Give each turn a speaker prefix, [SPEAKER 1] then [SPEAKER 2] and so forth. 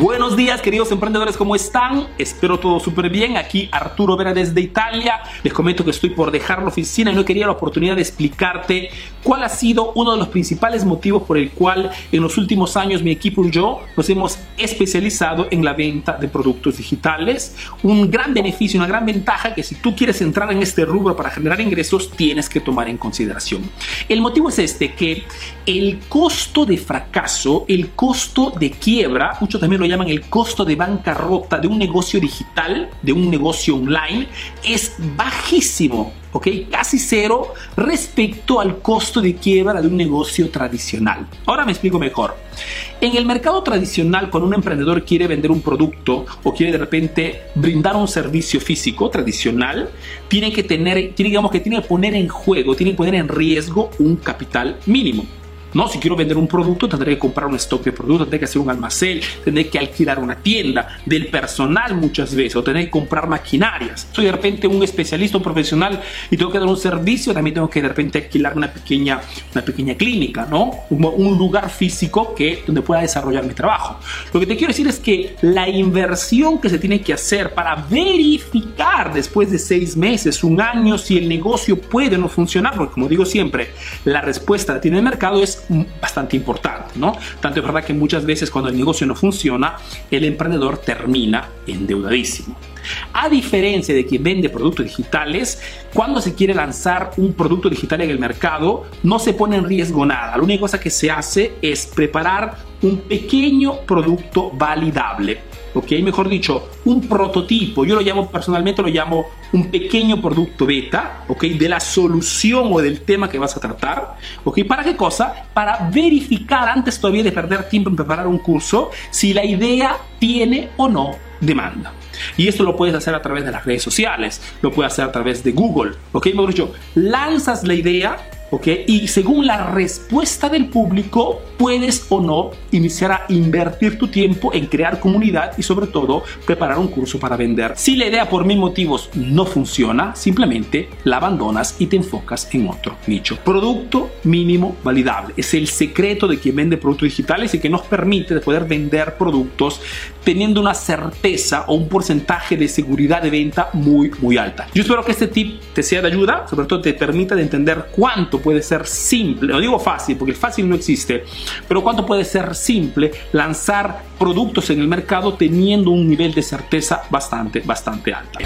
[SPEAKER 1] Buenos días queridos emprendedores, ¿cómo están? Espero todo súper bien. Aquí Arturo Vera desde Italia. Les comento que estoy por dejar la oficina y no quería la oportunidad de explicarte cuál ha sido uno de los principales motivos por el cual en los últimos años mi equipo y yo nos hemos especializado en la venta de productos digitales. Un gran beneficio, una gran ventaja que si tú quieres entrar en este rubro para generar ingresos tienes que tomar en consideración. El motivo es este, que el costo de fracaso, el costo de quiebra, mucho también lo llaman el costo de bancarrota de un negocio digital, de un negocio online, es bajísimo. ¿ok? Casi cero respecto al costo de quiebra de un negocio tradicional. Ahora me explico mejor. En el mercado tradicional, cuando un emprendedor quiere vender un producto o quiere de repente brindar un servicio físico tradicional, tiene que tener, digamos que tiene que poner en juego, tiene que poner en riesgo un capital mínimo. No, si quiero vender un producto, tendré que comprar un stock de productos, tendré que hacer un almacén, tendré que alquilar una tienda, del personal muchas veces, o tendré que comprar maquinarias. Soy de repente un especialista, un profesional y tengo que dar un servicio, también tengo que de repente alquilar una pequeña, una pequeña clínica, ¿no? Un, lugar físico que, donde pueda desarrollar mi trabajo. Lo que te quiero decir es que la inversión que se tiene que hacer para verificar después de seis meses, un año, si el negocio puede o no funcionar, porque como digo siempre, la respuesta la tiene el mercado es bastante importante, ¿no? Tanto es verdad que muchas veces cuando el negocio no funciona, el emprendedor termina endeudadísimo. A diferencia de quien vende productos digitales, cuando se quiere lanzar un producto digital en el mercado, no se pone en riesgo nada. La única cosa que se hace es preparar un pequeño producto validable ¿ok? Mejor dicho, un prototipo, yo lo llamo personalmente, lo llamo un pequeño producto beta, ¿ok? De la solución o del tema que vas a tratar, ¿ok? ¿Para qué cosa? Para verificar antes todavía de perder tiempo en preparar un curso si la idea tiene o no demanda. Y esto lo puedes hacer a través de las redes sociales, lo puedes hacer a través de Google, ¿ok? Mejor dicho, lanzas la idea ¿ok? Y según la respuesta del público, puedes o no iniciar a invertir tu tiempo en crear comunidad y sobre todo preparar un curso para vender. Si la idea por mil motivos no funciona, simplemente la abandonas y te enfocas en otro nicho. Producto mínimo validable. Es el secreto de quien vende productos digitales y que nos permite de poder vender productos teniendo una certeza o un porcentaje de seguridad de venta muy, muy alta. Yo espero que este tip te sea de ayuda, sobre todo te permita de entender puede ser simple, no digo fácil, porque el fácil no existe, pero cuánto puede ser simple lanzar productos en el mercado teniendo un nivel de certeza bastante, bastante alta.